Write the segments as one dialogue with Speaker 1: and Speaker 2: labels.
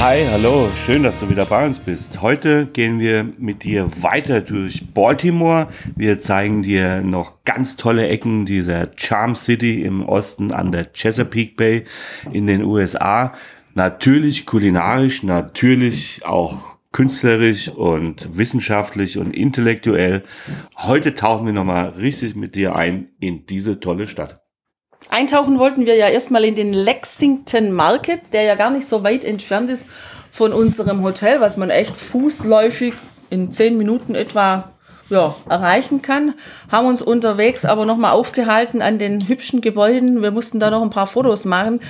Speaker 1: Hi, hallo, schön, dass du wieder bei uns bist. Heute gehen wir mit dir weiter durch Baltimore. Wir zeigen dir noch ganz tolle Ecken dieser Charm City im Osten an der Chesapeake Bay in den USA. Natürlich kulinarisch, natürlich auch künstlerisch und wissenschaftlich und intellektuell. Heute tauchen wir nochmal richtig mit dir ein in diese tolle Stadt.
Speaker 2: Eintauchen wollten wir ja erstmal in den Lexington Market, der ja gar nicht so weit entfernt ist von unserem Hotel, was man echt fußläufig in zehn Minuten etwa ja, erreichen kann. Haben uns unterwegs aber nochmal aufgehalten an den hübschen Gebäuden. Wir mussten da noch ein paar Fotos machen.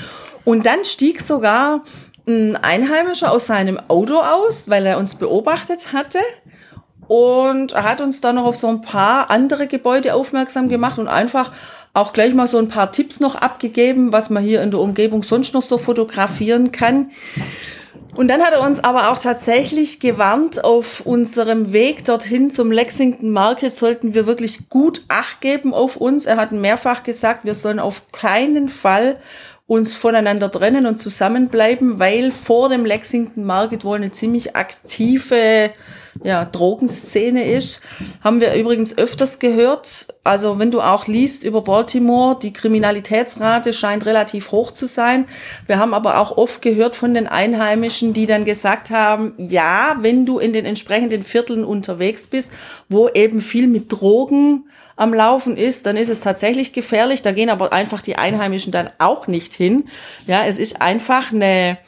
Speaker 2: Und dann stieg sogar ein Einheimischer aus seinem Auto aus, weil er uns beobachtet hatte. Und er hat uns dann noch auf so ein paar andere Gebäude aufmerksam gemacht und einfach auch gleich mal so ein paar Tipps noch abgegeben, was man hier in der Umgebung sonst noch so fotografieren kann. Und dann hat er uns aber auch tatsächlich gewarnt, auf unserem Weg dorthin zum Lexington Market sollten wir wirklich gut Acht geben auf uns. Er hat mehrfach gesagt, wir sollen auf keinen Fall uns voneinander trennen und zusammenbleiben, weil vor dem Lexington Market wohl eine ziemlich aktive ja, Drogenszene ist. Haben wir übrigens öfters gehört. Also wenn du auch liest über Baltimore, die Kriminalitätsrate scheint relativ hoch zu sein. Wir haben aber auch oft gehört von den Einheimischen, die dann gesagt haben, ja, wenn du in den entsprechenden Vierteln unterwegs bist, wo eben viel mit Drogen am Laufen ist, dann ist es tatsächlich gefährlich. Da gehen aber einfach die Einheimischen dann auch nicht hin. Ja, es ist einfach eine,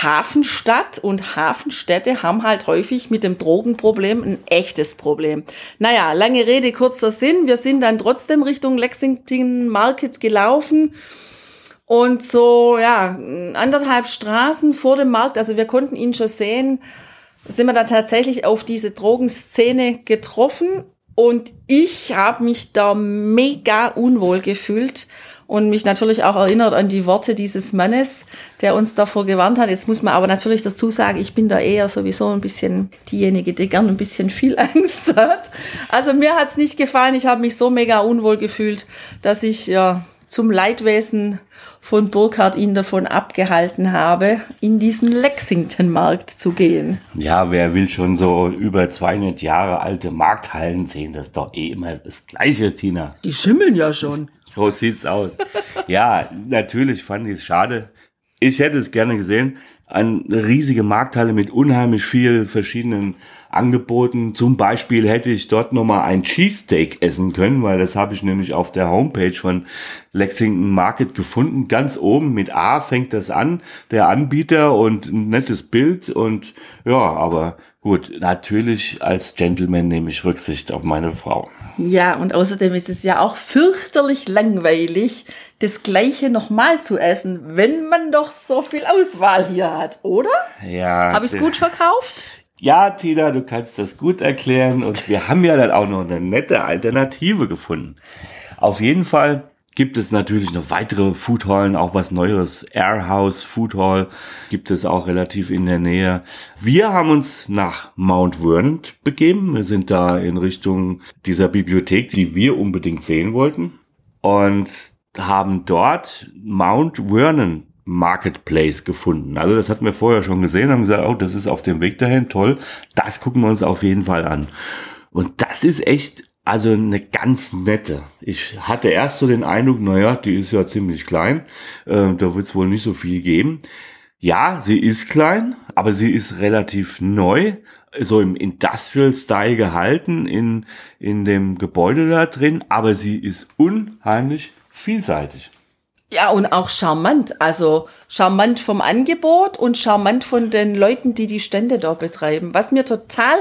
Speaker 2: Hafenstadt und Hafenstädte haben halt häufig mit dem Drogenproblem ein echtes Problem. Naja, lange Rede, kurzer Sinn. Wir sind dann trotzdem Richtung Lexington Market gelaufen. Und so, ja, anderthalb Straßen vor dem Markt, also wir konnten ihn schon sehen, sind wir da tatsächlich auf diese Drogenszene getroffen. Und ich habe mich da mega unwohl gefühlt und mich natürlich auch erinnert an die Worte dieses Mannes, der uns davor gewarnt hat. Jetzt muss man aber natürlich dazu sagen, ich bin da eher sowieso ein bisschen diejenige, die gern ein bisschen viel Angst hat. Also mir hat's nicht gefallen. Ich habe mich so mega unwohl gefühlt, dass ich ja zum Leidwesen von Burkhardt ihn davon abgehalten habe, in diesen Lexington-Markt zu gehen.
Speaker 1: Ja, wer will schon so über 200 Jahre alte Markthallen sehen? Das ist doch eh immer das Gleiche, Tina.
Speaker 2: Die schimmeln ja schon.
Speaker 1: So sieht's aus. ja, natürlich fand ich es schade. Ich hätte es gerne gesehen. Eine riesige Markthalle mit unheimlich viel verschiedenen Angeboten. Zum Beispiel hätte ich dort nochmal ein Cheesesteak essen können, weil das habe ich nämlich auf der Homepage von Lexington Market gefunden. Ganz oben mit A fängt das an, der Anbieter und ein nettes Bild und ja, aber Gut, natürlich als Gentleman nehme ich Rücksicht auf meine Frau.
Speaker 2: Ja, und außerdem ist es ja auch fürchterlich langweilig, das Gleiche nochmal zu essen, wenn man doch so viel Auswahl hier hat, oder?
Speaker 1: Ja.
Speaker 2: Habe ich es gut verkauft?
Speaker 1: Ja, Tina, du kannst das gut erklären und wir haben ja dann auch noch eine nette Alternative gefunden. Auf jeden Fall gibt es natürlich noch weitere Foodhallen, auch was Neues. Airhouse Food Hall gibt es auch relativ in der Nähe. Wir haben uns nach Mount Vernon begeben. Wir sind da in Richtung dieser Bibliothek, die wir unbedingt sehen wollten. Und haben dort Mount Vernon Marketplace gefunden. Also das hatten wir vorher schon gesehen, haben gesagt, oh, das ist auf dem Weg dahin, toll. Das gucken wir uns auf jeden Fall an. Und das ist echt also eine ganz nette. Ich hatte erst so den Eindruck, naja, die ist ja ziemlich klein, äh, da wird es wohl nicht so viel geben. Ja, sie ist klein, aber sie ist relativ neu, so im Industrial Style gehalten in, in dem Gebäude da drin, aber sie ist unheimlich vielseitig.
Speaker 2: Ja, und auch charmant. Also charmant vom Angebot und charmant von den Leuten, die die Stände dort betreiben. Was mir total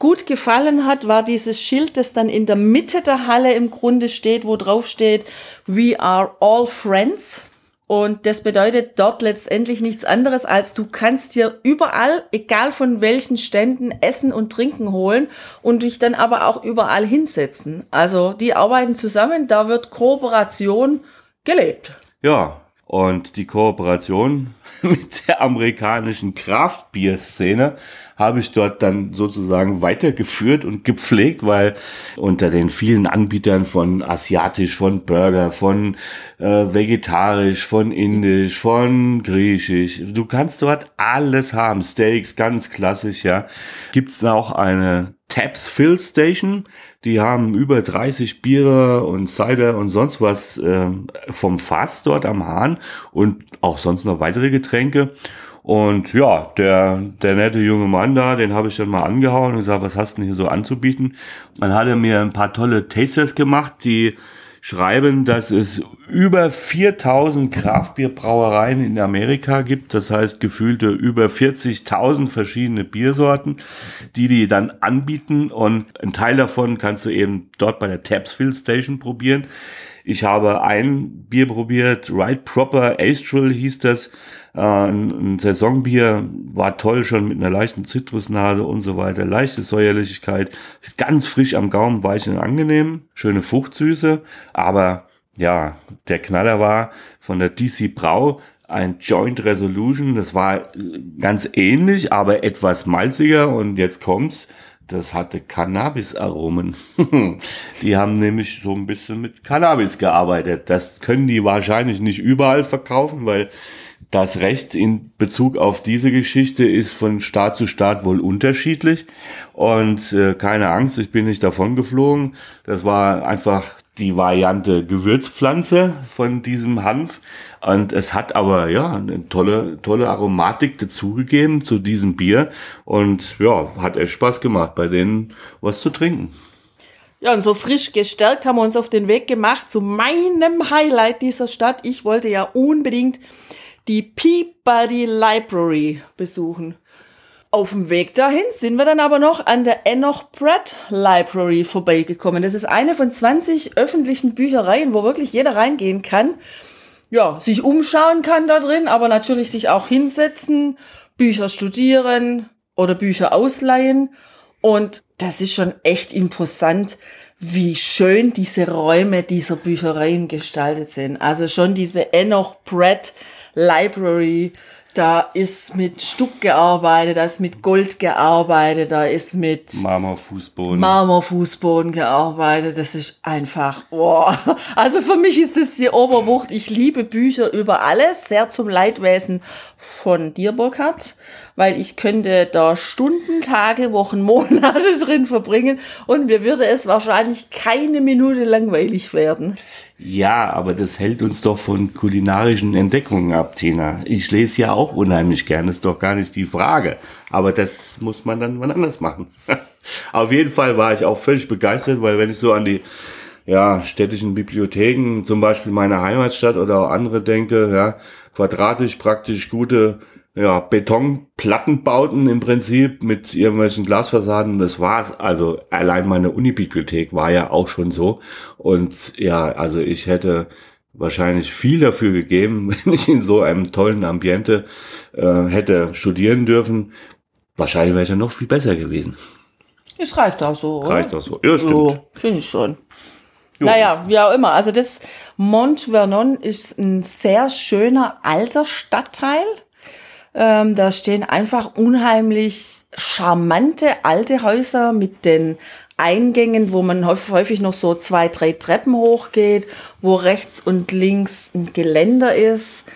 Speaker 2: gut gefallen hat, war dieses Schild, das dann in der Mitte der Halle im Grunde steht, wo drauf steht, We are all friends. Und das bedeutet dort letztendlich nichts anderes, als du kannst dir überall, egal von welchen Ständen, Essen und Trinken holen und dich dann aber auch überall hinsetzen. Also die arbeiten zusammen, da wird Kooperation gelebt.
Speaker 1: Ja, und die Kooperation mit der amerikanischen Craft-Bier-Szene habe ich dort dann sozusagen weitergeführt und gepflegt, weil unter den vielen Anbietern von asiatisch, von Burger, von äh, vegetarisch, von indisch, von griechisch, du kannst dort alles haben. Steaks, ganz klassisch, ja. Gibt's da auch eine Taps Fill Station. Die haben über 30 Biere und Cider und sonst was äh, vom Fass dort am Hahn und auch sonst noch weitere Getränke. Und ja, der, der nette junge Mann da, den habe ich dann mal angehauen und gesagt, was hast du denn hier so anzubieten? Dann hat er mir ein paar tolle Tasters gemacht, die schreiben, dass es über 4000 Kraftbierbrauereien in Amerika gibt. Das heißt, gefühlte über 40.000 verschiedene Biersorten, die die dann anbieten. Und ein Teil davon kannst du eben dort bei der Tapsfield Station probieren. Ich habe ein Bier probiert, Right Proper Astral hieß das. Äh, ein, Saisonbier war toll, schon mit einer leichten Zitrusnase und so weiter. Leichte Säuerlichkeit, ist ganz frisch am Gaumen, weich und angenehm. Schöne Fruchtsüße, aber ja, der Knaller war von der DC Brau ein Joint Resolution. Das war ganz ähnlich, aber etwas malziger. Und jetzt kommt's. Das hatte Cannabis-Aromen. die haben nämlich so ein bisschen mit Cannabis gearbeitet. Das können die wahrscheinlich nicht überall verkaufen, weil das Recht in Bezug auf diese Geschichte ist von Staat zu Staat wohl unterschiedlich. Und äh, keine Angst, ich bin nicht davon geflogen. Das war einfach die Variante Gewürzpflanze von diesem Hanf. Und es hat aber ja eine tolle, tolle Aromatik dazugegeben zu diesem Bier. Und ja, hat echt Spaß gemacht, bei denen was zu trinken.
Speaker 2: Ja, und so frisch gestärkt haben wir uns auf den Weg gemacht zu meinem Highlight dieser Stadt. Ich wollte ja unbedingt die Peabody Library besuchen. Auf dem Weg dahin sind wir dann aber noch an der Enoch Pratt Library vorbeigekommen. Das ist eine von 20 öffentlichen Büchereien, wo wirklich jeder reingehen kann. Ja, sich umschauen kann da drin, aber natürlich sich auch hinsetzen, Bücher studieren oder Bücher ausleihen. Und das ist schon echt imposant, wie schön diese Räume dieser Büchereien gestaltet sind. Also schon diese Enoch Pratt Library, da ist mit Stuck gearbeitet, da ist mit Gold gearbeitet, da ist mit
Speaker 1: Marmorfußboden.
Speaker 2: Marmorfußboden gearbeitet. Das ist einfach, boah. Also für mich ist das die Oberwucht. Ich liebe Bücher über alles, sehr zum Leidwesen von dir, Burkhard, weil ich könnte da Stunden, Tage, Wochen, Monate drin verbringen und mir würde es wahrscheinlich keine Minute langweilig werden.
Speaker 1: Ja, aber das hält uns doch von kulinarischen Entdeckungen ab, Tina. Ich lese ja auch unheimlich gerne, ist doch gar nicht die Frage. Aber das muss man dann wann anders machen. Auf jeden Fall war ich auch völlig begeistert, weil wenn ich so an die ja, städtischen Bibliotheken, zum Beispiel meiner Heimatstadt oder auch andere denke, ja, quadratisch praktisch gute ja, Betonplattenbauten im Prinzip mit irgendwelchen Glasfassaden. Das war's. Also allein meine Unibibliothek war ja auch schon so. Und ja, also ich hätte wahrscheinlich viel dafür gegeben, wenn ich in so einem tollen Ambiente äh, hätte studieren dürfen. Wahrscheinlich wäre ich ja noch viel besser gewesen.
Speaker 2: Es reicht auch so, oder?
Speaker 1: Reicht auch so. Ja, stimmt.
Speaker 2: So, finde ich schon. Jo. Naja, wie auch immer. Also das Mont Vernon ist ein sehr schöner alter Stadtteil. Ähm, da stehen einfach unheimlich charmante alte Häuser mit den Eingängen, wo man häufig noch so zwei, drei Treppen hochgeht, wo rechts und links ein Geländer ist,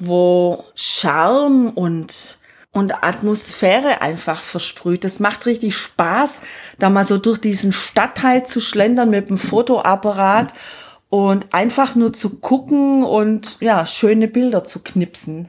Speaker 2: wo Charme und, und Atmosphäre einfach versprüht. Das macht richtig Spaß, da mal so durch diesen Stadtteil zu schlendern mit dem Fotoapparat und einfach nur zu gucken und ja, schöne Bilder zu knipsen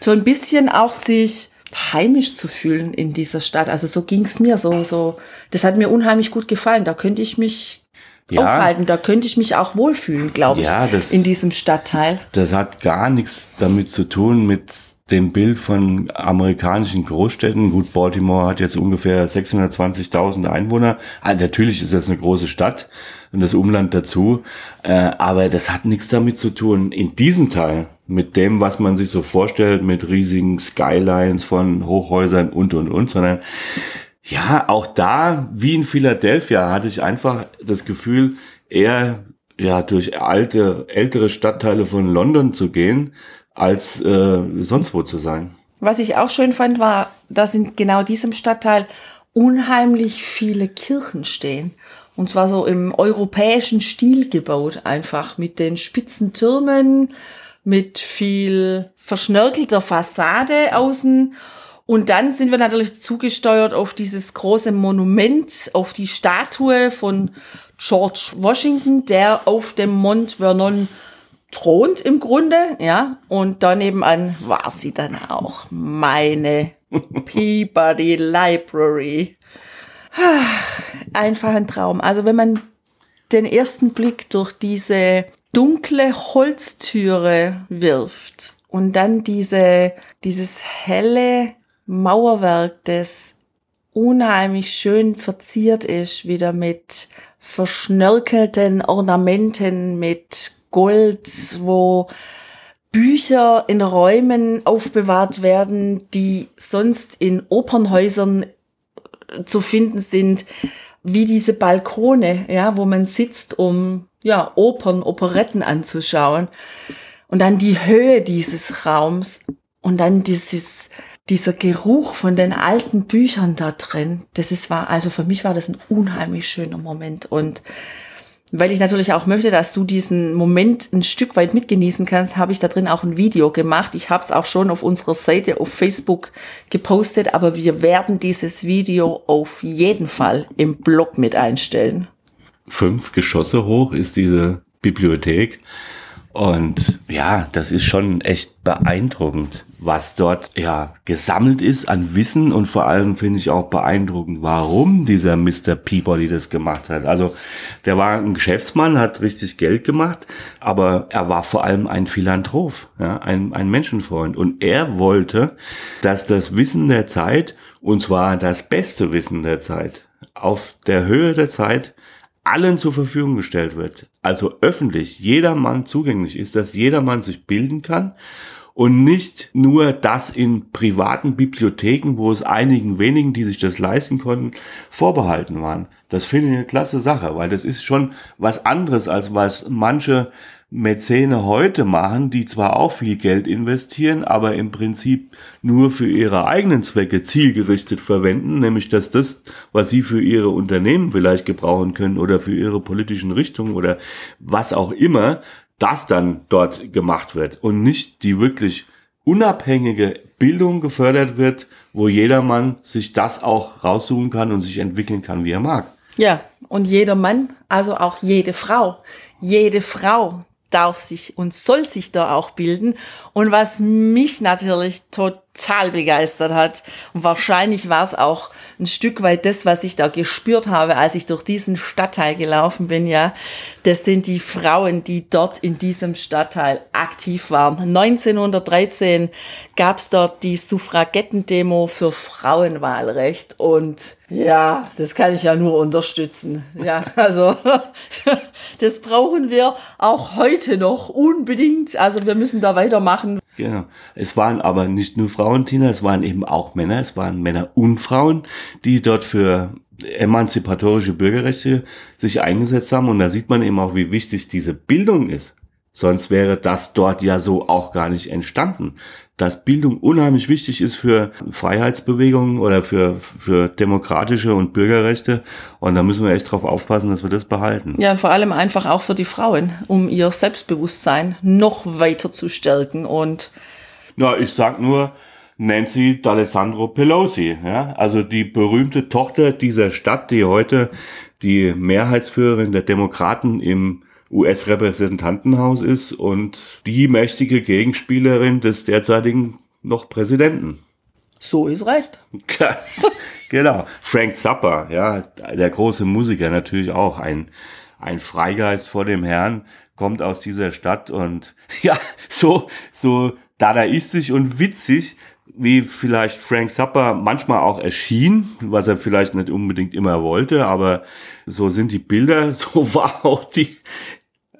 Speaker 2: so ein bisschen auch sich heimisch zu fühlen in dieser Stadt. Also so ging's mir so, so. Das hat mir unheimlich gut gefallen. Da könnte ich mich ja. aufhalten. Da könnte ich mich auch wohlfühlen, glaube ja, ich, das, in diesem Stadtteil.
Speaker 1: Das hat gar nichts damit zu tun mit dem Bild von amerikanischen Großstädten. Gut, Baltimore hat jetzt ungefähr 620.000 Einwohner. Also natürlich ist das eine große Stadt und das Umland dazu. Äh, aber das hat nichts damit zu tun. In diesem Teil mit dem, was man sich so vorstellt, mit riesigen Skylines von Hochhäusern und und und, sondern ja, auch da, wie in Philadelphia, hatte ich einfach das Gefühl, eher ja durch alte, ältere Stadtteile von London zu gehen, als äh, sonst wo zu sein.
Speaker 2: Was ich auch schön fand, war, dass in genau diesem Stadtteil unheimlich viele Kirchen stehen. Und zwar so im europäischen Stil gebaut, einfach mit den spitzen Türmen, mit viel verschnörkelter Fassade außen. Und dann sind wir natürlich zugesteuert auf dieses große Monument, auf die Statue von George Washington, der auf dem Mont Vernon thront im Grunde, ja. Und daneben an war sie dann auch meine Peabody Library. Einfach ein Traum. Also wenn man den ersten Blick durch diese dunkle Holztüre wirft und dann diese, dieses helle Mauerwerk, das unheimlich schön verziert ist, wieder mit verschnörkelten Ornamenten, mit Gold, wo Bücher in Räumen aufbewahrt werden, die sonst in Opernhäusern zu finden sind, wie diese Balkone, ja, wo man sitzt, um ja, Opern, Operetten anzuschauen. Und dann die Höhe dieses Raums und dann dieses, dieser Geruch von den alten Büchern da drin. Das ist war, also für mich war das ein unheimlich schöner Moment und weil ich natürlich auch möchte, dass du diesen Moment ein Stück weit mitgenießen kannst, habe ich da drin auch ein Video gemacht. Ich habe es auch schon auf unserer Seite auf Facebook gepostet, aber wir werden dieses Video auf jeden Fall im Blog mit einstellen.
Speaker 1: Fünf Geschosse hoch ist diese Bibliothek. Und ja, das ist schon echt beeindruckend, was dort ja gesammelt ist an Wissen und vor allem finde ich auch beeindruckend, warum dieser Mr. Peabody das gemacht hat. Also der war ein Geschäftsmann, hat richtig Geld gemacht, aber er war vor allem ein Philanthrop, ja, ein, ein Menschenfreund. Und er wollte, dass das Wissen der Zeit, und zwar das beste Wissen der Zeit, auf der Höhe der Zeit allen zur Verfügung gestellt wird, also öffentlich jedermann zugänglich ist, dass jedermann sich bilden kann und nicht nur das in privaten Bibliotheken, wo es einigen wenigen, die sich das leisten konnten, vorbehalten waren. Das finde ich eine klasse Sache, weil das ist schon was anderes, als was manche Mäzene heute machen, die zwar auch viel Geld investieren, aber im Prinzip nur für ihre eigenen Zwecke zielgerichtet verwenden, nämlich dass das, was sie für ihre Unternehmen vielleicht gebrauchen können oder für ihre politischen Richtungen oder was auch immer, das dann dort gemacht wird und nicht die wirklich unabhängige Bildung gefördert wird, wo jedermann sich das auch raussuchen kann und sich entwickeln kann, wie er mag.
Speaker 2: Ja, und jeder Mann, also auch jede Frau, jede Frau darf sich und soll sich da auch bilden. Und was mich natürlich total begeistert hat, und wahrscheinlich war es auch ein Stück weit das, was ich da gespürt habe, als ich durch diesen Stadtteil gelaufen bin, ja, das sind die Frauen, die dort in diesem Stadtteil aktiv waren. 1913 gab es dort die Suffragettendemo für Frauenwahlrecht und ja, das kann ich ja nur unterstützen. Ja, also das brauchen wir auch heute noch unbedingt. Also wir müssen da weitermachen.
Speaker 1: Genau. Es waren aber nicht nur Frauen, Tina, es waren eben auch Männer. Es waren Männer und Frauen, die dort für emanzipatorische Bürgerrechte sich eingesetzt haben. Und da sieht man eben auch, wie wichtig diese Bildung ist. Sonst wäre das dort ja so auch gar nicht entstanden. Dass Bildung unheimlich wichtig ist für Freiheitsbewegungen oder für, für demokratische und Bürgerrechte. Und da müssen wir echt drauf aufpassen, dass wir das behalten.
Speaker 2: Ja, und vor allem einfach auch für die Frauen, um ihr Selbstbewusstsein noch weiter zu stärken. Und
Speaker 1: Na, ich sag nur, Nancy D'Alessandro Pelosi, ja, also die berühmte Tochter dieser Stadt, die heute die Mehrheitsführerin der Demokraten im US-Repräsentantenhaus ist und die mächtige Gegenspielerin des derzeitigen noch Präsidenten.
Speaker 2: So ist recht.
Speaker 1: genau. Frank Zappa, ja, der große Musiker natürlich auch ein, ein Freigeist vor dem Herrn, kommt aus dieser Stadt und ja, so, so dadaistisch und witzig wie vielleicht Frank Zappa manchmal auch erschien, was er vielleicht nicht unbedingt immer wollte, aber so sind die Bilder, so war auch die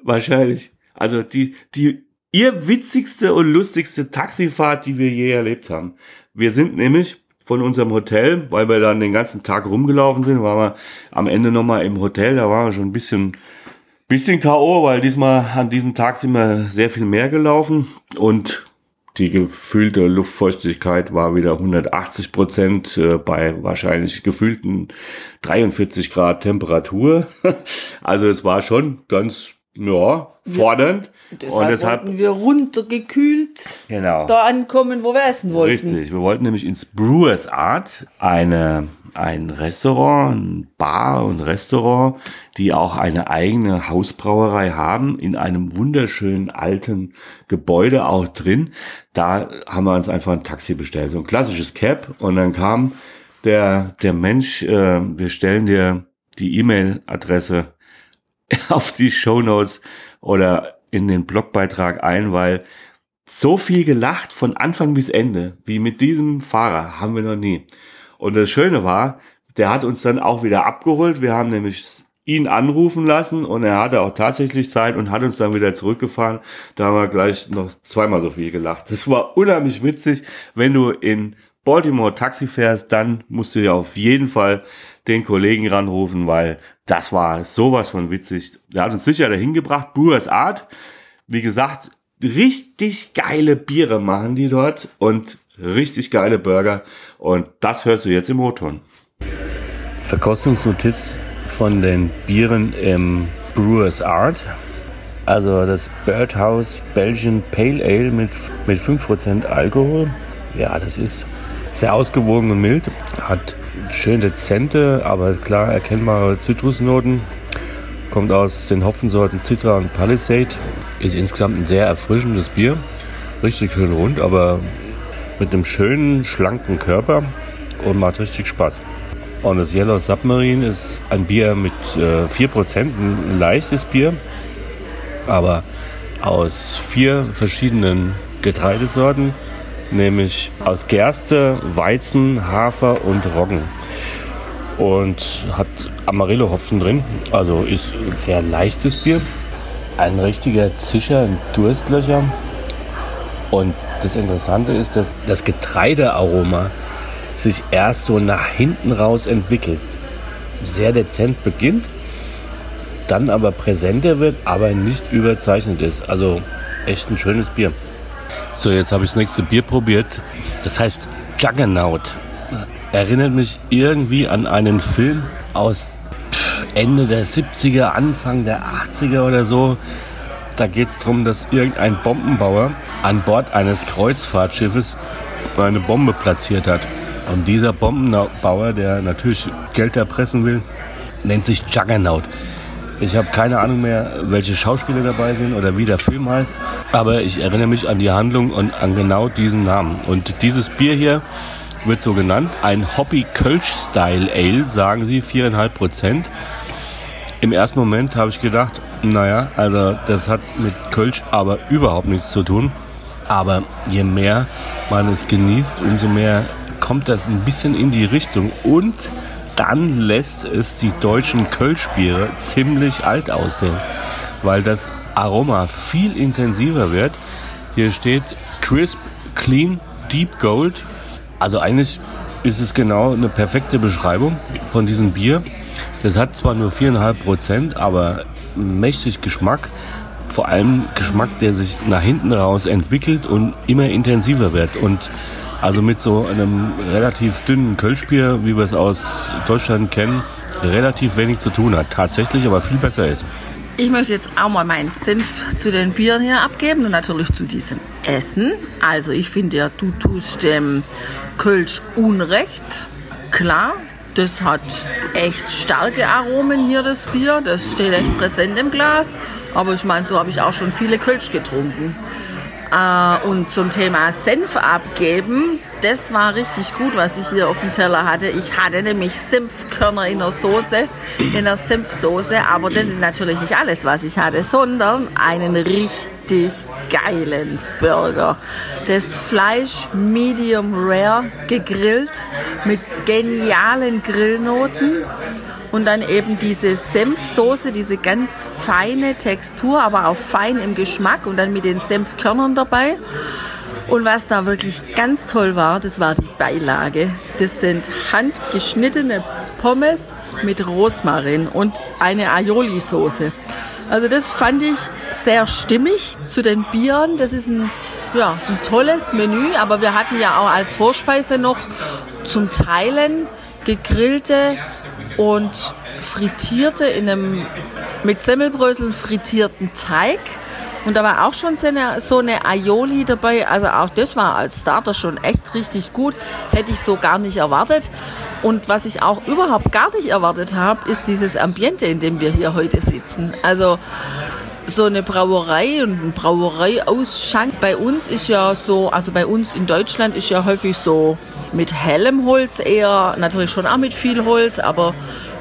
Speaker 1: wahrscheinlich. Also die die ihr witzigste und lustigste Taxifahrt, die wir je erlebt haben. Wir sind nämlich von unserem Hotel, weil wir dann den ganzen Tag rumgelaufen sind, waren wir am Ende nochmal im Hotel, da waren wir schon ein bisschen, bisschen K.O., weil diesmal an diesem Tag sind wir sehr viel mehr gelaufen und die gefühlte Luftfeuchtigkeit war wieder 180 Prozent äh, bei wahrscheinlich gefühlten 43 Grad Temperatur. Also es war schon ganz ja, fordernd.
Speaker 2: Deshalb und deshalb wollten wir runtergekühlt
Speaker 1: genau.
Speaker 2: da ankommen, wo wir essen wollten.
Speaker 1: Richtig, wir wollten nämlich ins Brewers Art, eine, ein Restaurant, ein Bar und Restaurant, die auch eine eigene Hausbrauerei haben, in einem wunderschönen alten Gebäude auch drin. Da haben wir uns einfach ein Taxi bestellt, so ein klassisches Cab und dann kam der, der Mensch, äh, wir stellen dir die E-Mail-Adresse auf die Show Notes oder in den Blogbeitrag ein, weil so viel gelacht von Anfang bis Ende wie mit diesem Fahrer haben wir noch nie. Und das Schöne war, der hat uns dann auch wieder abgeholt. Wir haben nämlich ihn anrufen lassen und er hatte auch tatsächlich Zeit und hat uns dann wieder zurückgefahren. Da haben wir gleich noch zweimal so viel gelacht. Das war unheimlich witzig. Wenn du in Baltimore Taxi fährst, dann musst du ja auf jeden Fall den Kollegen ranrufen, weil das war sowas von witzig. Der hat uns sicher dahin gebracht. Brewers Art, wie gesagt, richtig geile Biere machen die dort und richtig geile Burger. Und das hörst du jetzt im O-Ton. Verkostungsnotiz von den Bieren im Brewers Art. Also das Birdhouse Belgian Pale Ale mit, mit 5% Alkohol. Ja, das ist sehr ausgewogen und mild. Hat schön dezente, aber klar erkennbare Zitrusnoten. Kommt aus den Hopfensorten Citra und Palisade. Ist insgesamt ein sehr erfrischendes Bier. Richtig schön rund, aber mit einem schönen, schlanken Körper und macht richtig Spaß. Und das Yellow Submarine ist ein Bier mit äh, 4%, ein leichtes Bier, aber aus vier verschiedenen Getreidesorten nämlich aus Gerste, Weizen, Hafer und Roggen. Und hat Amarillo-Hopfen drin, also ist ein sehr leichtes Bier. Ein richtiger Zischer, ein Durstlöcher. Und das Interessante ist, dass das Getreidearoma sich erst so nach hinten raus entwickelt. Sehr dezent beginnt, dann aber präsenter wird, aber nicht überzeichnet ist. Also echt ein schönes Bier. So, jetzt habe ich das nächste Bier probiert. Das heißt Juggernaut. Erinnert mich irgendwie an einen Film aus Ende der 70er, Anfang der 80er oder so. Da geht es darum, dass irgendein Bombenbauer an Bord eines Kreuzfahrtschiffes eine Bombe platziert hat. Und dieser Bombenbauer, der natürlich Geld erpressen will, nennt sich Juggernaut. Ich habe keine Ahnung mehr, welche Schauspieler dabei sind oder wie der Film heißt. Aber ich erinnere mich an die Handlung und an genau diesen Namen. Und dieses Bier hier wird so genannt. Ein Hobby Kölsch Style Ale, sagen sie, viereinhalb Prozent. Im ersten Moment habe ich gedacht, naja, also das hat mit Kölsch aber überhaupt nichts zu tun. Aber je mehr man es genießt, umso mehr kommt das ein bisschen in die Richtung. Und dann lässt es die deutschen Kölschbiere ziemlich alt aussehen, weil das Aroma viel intensiver wird. Hier steht Crisp, Clean, Deep Gold. Also eigentlich ist es genau eine perfekte Beschreibung von diesem Bier. Das hat zwar nur 4,5 Prozent, aber mächtig Geschmack. Vor allem Geschmack, der sich nach hinten raus entwickelt und immer intensiver wird. Und also mit so einem relativ dünnen Kölschbier, wie wir es aus Deutschland kennen, relativ wenig zu tun hat. Tatsächlich aber viel besser ist.
Speaker 2: Ich möchte jetzt auch mal meinen Senf zu den Bieren hier abgeben und natürlich zu diesem Essen. Also ich finde ja, du tust dem Kölsch Unrecht. Klar, das hat echt starke Aromen hier, das Bier. Das steht echt präsent im Glas. Aber ich meine, so habe ich auch schon viele Kölsch getrunken. Äh, und zum Thema Senf abgeben, das war richtig gut, was ich hier auf dem Teller hatte. Ich hatte nämlich Senfkörner in der Soße, in der Senfsoße, aber das ist natürlich nicht alles, was ich hatte, sondern einen richtig geilen Burger. Das Fleisch medium rare gegrillt mit genialen Grillnoten und dann eben diese Senfsoße, diese ganz feine Textur, aber auch fein im Geschmack und dann mit den Senfkörnern dabei. Und was da wirklich ganz toll war, das war die Beilage. Das sind handgeschnittene Pommes mit Rosmarin und eine Aioli-Soße. Also das fand ich sehr stimmig zu den Bieren. Das ist ein, ja, ein tolles Menü, aber wir hatten ja auch als Vorspeise noch zum Teilen gegrillte und frittierte in einem mit Semmelbröseln frittierten Teig. Und da war auch schon so eine, so eine Aioli dabei. Also auch das war als Starter schon echt richtig gut. Hätte ich so gar nicht erwartet. Und was ich auch überhaupt gar nicht erwartet habe, ist dieses Ambiente, in dem wir hier heute sitzen. Also so eine Brauerei und ein Brauereiausschank. Bei uns ist ja so, also bei uns in Deutschland ist ja häufig so mit hellem Holz eher, natürlich schon auch mit viel Holz, aber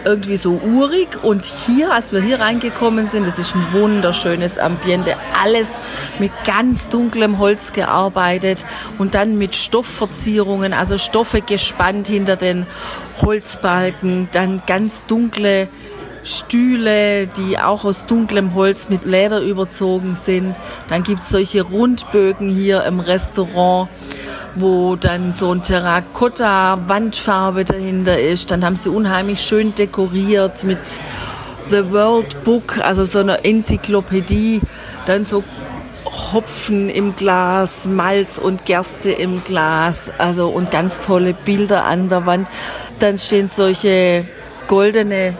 Speaker 2: irgendwie so urig. Und hier, als wir hier reingekommen sind, das ist ein wunderschönes Ambiente. Alles mit ganz dunklem Holz gearbeitet und dann mit Stoffverzierungen, also Stoffe gespannt hinter den Holzbalken, dann ganz dunkle Stühle, die auch aus dunklem Holz mit Leder überzogen sind. Dann gibt es solche Rundbögen hier im Restaurant wo dann so ein Terrakotta-Wandfarbe dahinter ist. Dann haben sie unheimlich schön dekoriert mit The World Book, also so einer Enzyklopädie. Dann so Hopfen im Glas, Malz und Gerste im Glas, also und ganz tolle Bilder an der Wand. Dann stehen solche goldene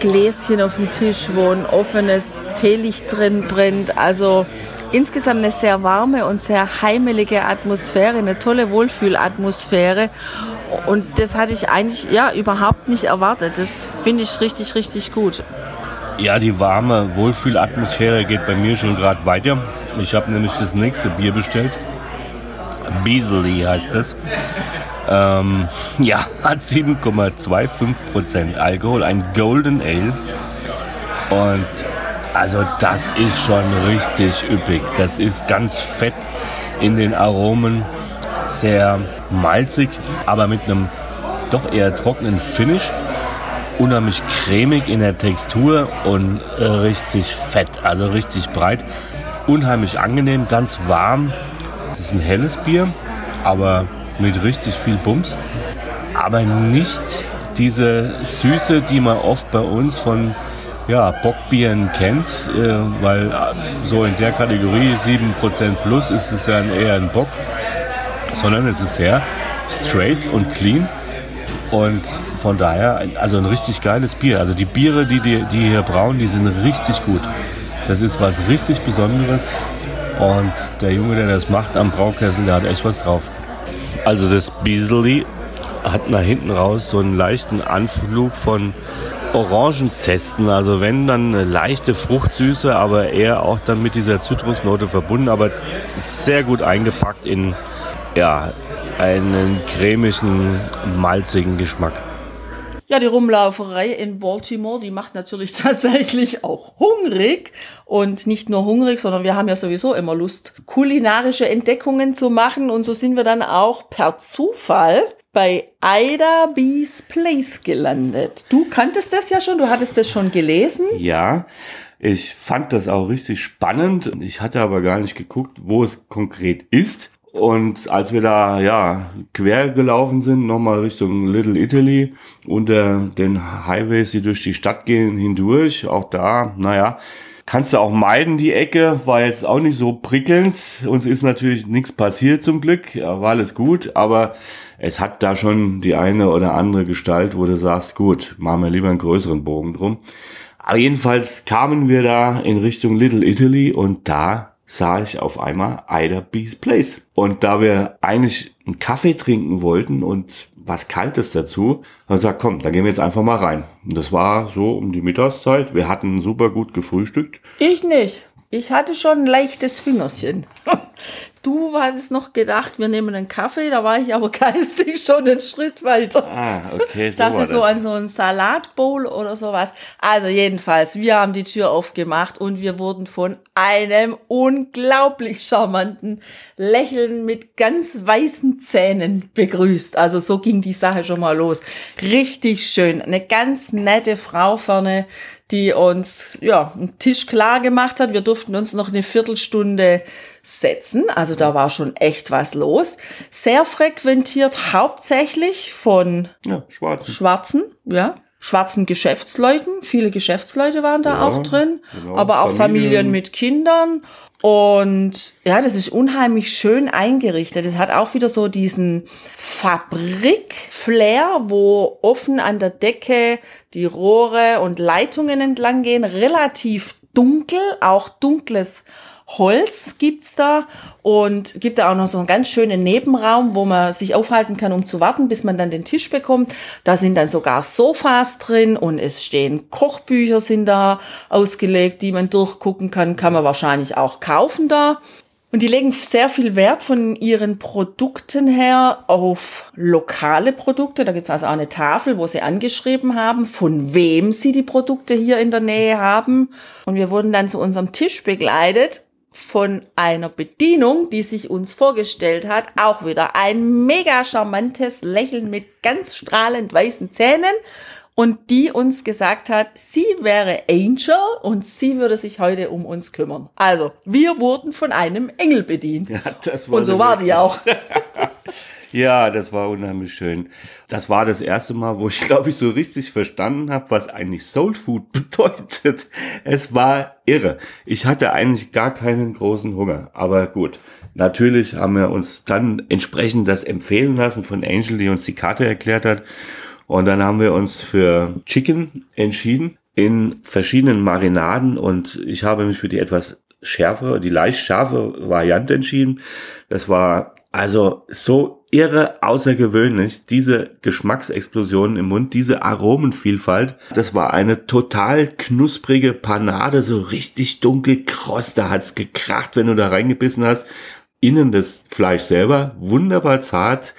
Speaker 2: Gläschen auf dem Tisch, wo ein offenes Teelicht drin brennt. Also insgesamt eine sehr warme und sehr heimelige Atmosphäre, eine tolle Wohlfühlatmosphäre. Und das hatte ich eigentlich ja überhaupt nicht erwartet. Das finde ich richtig, richtig gut.
Speaker 1: Ja, die warme Wohlfühlatmosphäre geht bei mir schon gerade weiter. Ich habe nämlich das nächste Bier bestellt. Beasley heißt es. Ähm, ja, hat 7,25% Alkohol, ein Golden Ale. Und also das ist schon richtig üppig. Das ist ganz fett in den Aromen, sehr malzig, aber mit einem doch eher trockenen Finish. Unheimlich cremig in der Textur und äh, richtig fett, also richtig breit. Unheimlich angenehm, ganz warm. Es ist ein helles Bier, aber mit richtig viel Bums. Aber nicht diese Süße, die man oft bei uns von ja, Bockbieren kennt, äh, weil so in der Kategorie 7% plus ist es ja eher ein Bock, sondern es ist sehr straight und clean und von daher, also ein richtig geiles Bier. Also die Biere, die, die, die hier brauen, die sind richtig gut. Das ist was richtig Besonderes und der Junge, der das macht am Braukessel, der hat echt was drauf. Also das Beasley hat nach hinten raus so einen leichten Anflug von Orangenzesten. Also wenn dann leichte Fruchtsüße, aber eher auch dann mit dieser Zitrusnote verbunden, aber sehr gut eingepackt in ja, einen cremigen, malzigen Geschmack.
Speaker 2: Ja, die Rumlauferei in Baltimore, die macht natürlich tatsächlich auch hungrig. Und nicht nur hungrig, sondern wir haben ja sowieso immer Lust, kulinarische Entdeckungen zu machen. Und so sind wir dann auch per Zufall bei Ida B's Place gelandet. Du kanntest das ja schon, du hattest das schon gelesen.
Speaker 1: Ja, ich fand das auch richtig spannend. Ich hatte aber gar nicht geguckt, wo es konkret ist. Und als wir da ja quer gelaufen sind, nochmal Richtung Little Italy, unter den Highways, die durch die Stadt gehen, hindurch, auch da, naja, kannst du auch meiden, die Ecke, war jetzt auch nicht so prickelnd. Uns ist natürlich nichts passiert zum Glück, war alles gut, aber es hat da schon die eine oder andere Gestalt, wo du sagst, gut, machen wir lieber einen größeren Bogen drum. Aber jedenfalls kamen wir da in Richtung Little Italy und da sah ich auf einmal Ida B's Place. Und da wir eigentlich einen Kaffee trinken wollten und was Kaltes dazu, haben wir gesagt, komm, da gehen wir jetzt einfach mal rein. Und das war so um die Mittagszeit. Wir hatten super gut gefrühstückt.
Speaker 2: Ich nicht. Ich hatte schon ein leichtes Hüngerchen. Du hattest noch gedacht, wir nehmen einen Kaffee, da war ich aber geistig schon einen Schritt weiter.
Speaker 1: Ah, okay,
Speaker 2: so Dafür so an so ein Salatbowl oder sowas. Also jedenfalls, wir haben die Tür aufgemacht und wir wurden von einem unglaublich charmanten Lächeln mit ganz weißen Zähnen begrüßt. Also so ging die Sache schon mal los. Richtig schön. Eine ganz nette Frau vorne, die uns ja einen Tisch klar gemacht hat. Wir durften uns noch eine Viertelstunde setzen. Also da war schon echt was los. Sehr frequentiert hauptsächlich von
Speaker 1: ja, Schwarzen.
Speaker 2: Schwarzen, ja. Schwarzen Geschäftsleuten. Viele Geschäftsleute waren da ja, auch drin. Genau. Aber auch Familien. Familien mit Kindern. Und ja, das ist unheimlich schön eingerichtet. Es hat auch wieder so diesen Fabrik-Flair, wo offen an der Decke die Rohre und Leitungen entlang gehen. Relativ dunkel, auch dunkles Holz gibt's da und gibt da auch noch so einen ganz schönen Nebenraum, wo man sich aufhalten kann, um zu warten, bis man dann den Tisch bekommt. Da sind dann sogar Sofas drin und es stehen Kochbücher sind da ausgelegt, die man durchgucken kann, kann man wahrscheinlich auch kaufen da. Und die legen sehr viel Wert von ihren Produkten her auf lokale Produkte. Da gibt's also auch eine Tafel, wo sie angeschrieben haben, von wem sie die Produkte hier in der Nähe haben. Und wir wurden dann zu unserem Tisch begleitet von einer Bedienung, die sich uns vorgestellt hat, auch wieder ein mega charmantes Lächeln mit ganz strahlend weißen Zähnen und die uns gesagt hat, sie wäre Angel und sie würde sich heute um uns kümmern. Also, wir wurden von einem Engel bedient. Ja, das war und so war die auch.
Speaker 1: Ja, das war unheimlich schön. Das war das erste Mal, wo ich, glaube ich, so richtig verstanden habe, was eigentlich Soul Food bedeutet. Es war irre. Ich hatte eigentlich gar keinen großen Hunger. Aber gut, natürlich haben wir uns dann entsprechend das empfehlen lassen von Angel, die uns die Karte erklärt hat. Und dann haben wir uns für Chicken entschieden in verschiedenen Marinaden und ich habe mich für die etwas schärfere, die leicht scharfe Variante entschieden. Das war also so irre außergewöhnlich, diese Geschmacksexplosion im Mund, diese Aromenvielfalt. Das war eine total knusprige Panade, so richtig dunkel kross, da hat's gekracht, wenn du da reingebissen hast. Innen das Fleisch selber, wunderbar zart,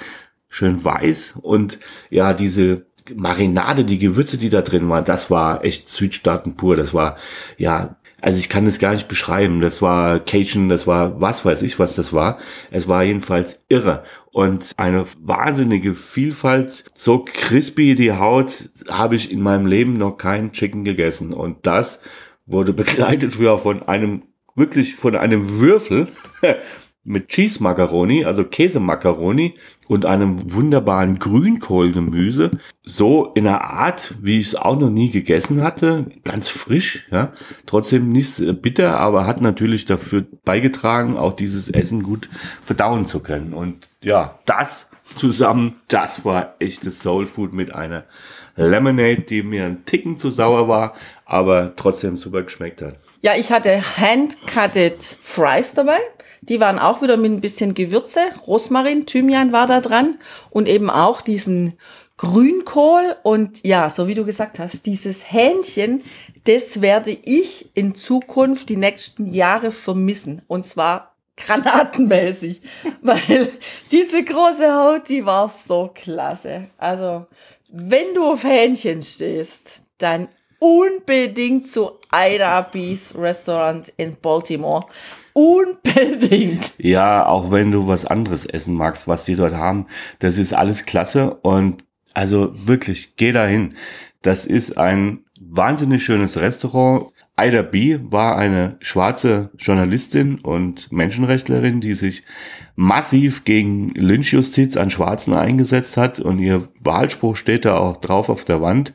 Speaker 1: schön weiß und ja, diese Marinade, die Gewürze, die da drin waren, das war echt Südstaaten pur. Das war ja also ich kann es gar nicht beschreiben. Das war Cajun, das war was weiß ich, was das war. Es war jedenfalls irre. Und eine wahnsinnige Vielfalt. So crispy die Haut habe ich in meinem Leben noch keinen Chicken gegessen. Und das wurde begleitet früher von einem, wirklich von einem Würfel mit Cheese Macaroni, also Käsemacaroni und einem wunderbaren Grünkohlgemüse. So in einer Art, wie ich es auch noch nie gegessen hatte. Ganz frisch, ja. Trotzdem nicht bitter, aber hat natürlich dafür beigetragen, auch dieses Essen gut verdauen zu können. Und ja, das zusammen, das war echtes Soul Food mit einer Lemonade, die mir ein Ticken zu sauer war, aber trotzdem super geschmeckt hat.
Speaker 2: Ja, ich hatte hand-cutted Fries dabei. Die waren auch wieder mit ein bisschen Gewürze. Rosmarin, Thymian war da dran und eben auch diesen Grünkohl und ja, so wie du gesagt hast, dieses Hähnchen, das werde ich in Zukunft die nächsten Jahre vermissen. Und zwar granatenmäßig, weil diese große Haut, die war so klasse. Also, wenn du auf Hähnchen stehst, dann unbedingt zu Ida Bees Restaurant in Baltimore. Unbedingt.
Speaker 1: Ja, auch wenn du was anderes essen magst, was die dort haben, das ist alles klasse und also wirklich, geh dahin. Das ist ein wahnsinnig schönes Restaurant. Ida B. war eine schwarze Journalistin und Menschenrechtlerin, die sich massiv gegen Lynchjustiz an Schwarzen eingesetzt hat und ihr Wahlspruch steht da auch drauf auf der Wand,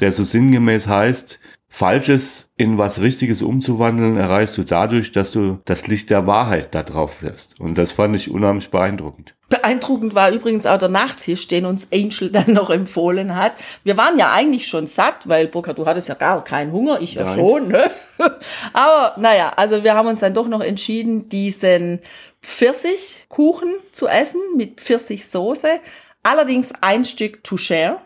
Speaker 1: der so sinngemäß heißt, Falsches in was Richtiges umzuwandeln, erreichst du dadurch, dass du das Licht der Wahrheit da drauf wirfst. Und das fand ich unheimlich beeindruckend.
Speaker 2: Beeindruckend war übrigens auch der Nachtisch, den uns Angel dann noch empfohlen hat. Wir waren ja eigentlich schon satt, weil Burkhard, du hattest ja gar keinen Hunger, ich ja Nein. schon. Ne? Aber naja, also wir haben uns dann doch noch entschieden, diesen Pfirsichkuchen zu essen mit Pfirsichsoße. Allerdings ein Stück to share.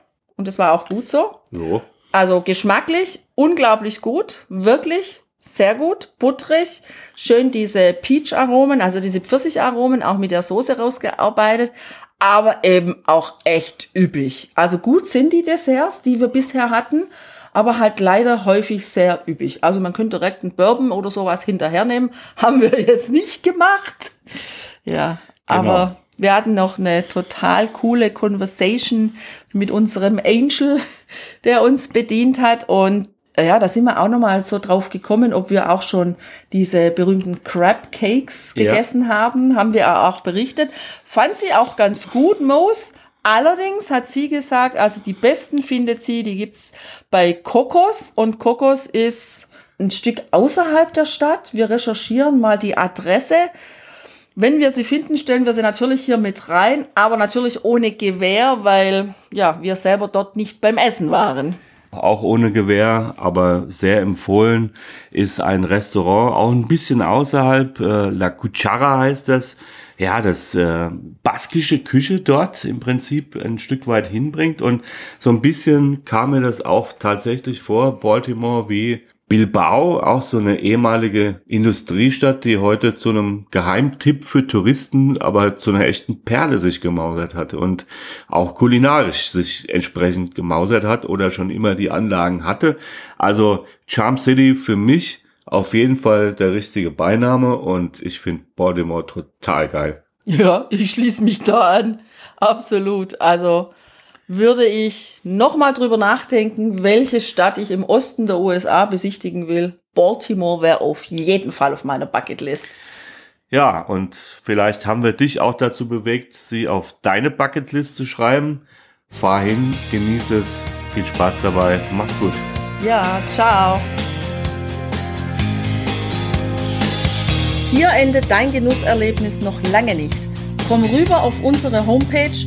Speaker 2: Und das war auch gut so.
Speaker 1: Jo.
Speaker 2: Also geschmacklich unglaublich gut, wirklich sehr gut, butterig, schön diese Peach-Aromen, also diese Pfirsich-Aromen auch mit der Soße rausgearbeitet, aber eben auch echt üppig. Also gut sind die Desserts, die wir bisher hatten, aber halt leider häufig sehr üppig. Also man könnte direkt einen Bourbon oder sowas hinterhernehmen, haben wir jetzt nicht gemacht. Ja, genau. aber wir hatten noch eine total coole Conversation mit unserem Angel, der uns bedient hat und äh, ja, da sind wir auch nochmal so drauf gekommen, ob wir auch schon diese berühmten Crab Cakes gegessen ja. haben. Haben wir auch berichtet. Fand sie auch ganz gut, Moos. Allerdings hat sie gesagt, also die besten findet sie, die gibt's bei Kokos. Und Kokos ist ein Stück außerhalb der Stadt. Wir recherchieren mal die Adresse. Wenn wir sie finden, stellen wir sie natürlich hier mit rein, aber natürlich ohne Gewehr, weil ja, wir selber dort nicht beim Essen waren.
Speaker 1: Auch ohne Gewehr, aber sehr empfohlen, ist ein Restaurant, auch ein bisschen außerhalb, äh, La Cuchara heißt das, ja, das äh, baskische Küche dort im Prinzip ein Stück weit hinbringt. Und so ein bisschen kam mir das auch tatsächlich vor, Baltimore wie Bilbao, auch so eine ehemalige Industriestadt, die heute zu einem Geheimtipp für Touristen, aber zu einer echten Perle sich gemausert hatte und auch kulinarisch sich entsprechend gemausert hat oder schon immer die Anlagen hatte. Also Charm City für mich auf jeden Fall der richtige Beiname und ich finde Baltimore total geil.
Speaker 2: Ja, ich schließe mich da an. Absolut. Also würde ich nochmal drüber nachdenken, welche Stadt ich im Osten der USA besichtigen will. Baltimore wäre auf jeden Fall auf meiner Bucketlist.
Speaker 1: Ja, und vielleicht haben wir dich auch dazu bewegt, sie auf deine Bucketlist zu schreiben. Fahr hin, genieße es, viel Spaß dabei, mach's gut.
Speaker 2: Ja, ciao. Hier endet dein Genusserlebnis noch lange nicht. Komm rüber auf unsere Homepage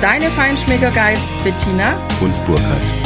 Speaker 2: Deine Feinschmecker Guides Bettina
Speaker 1: und Burkhard.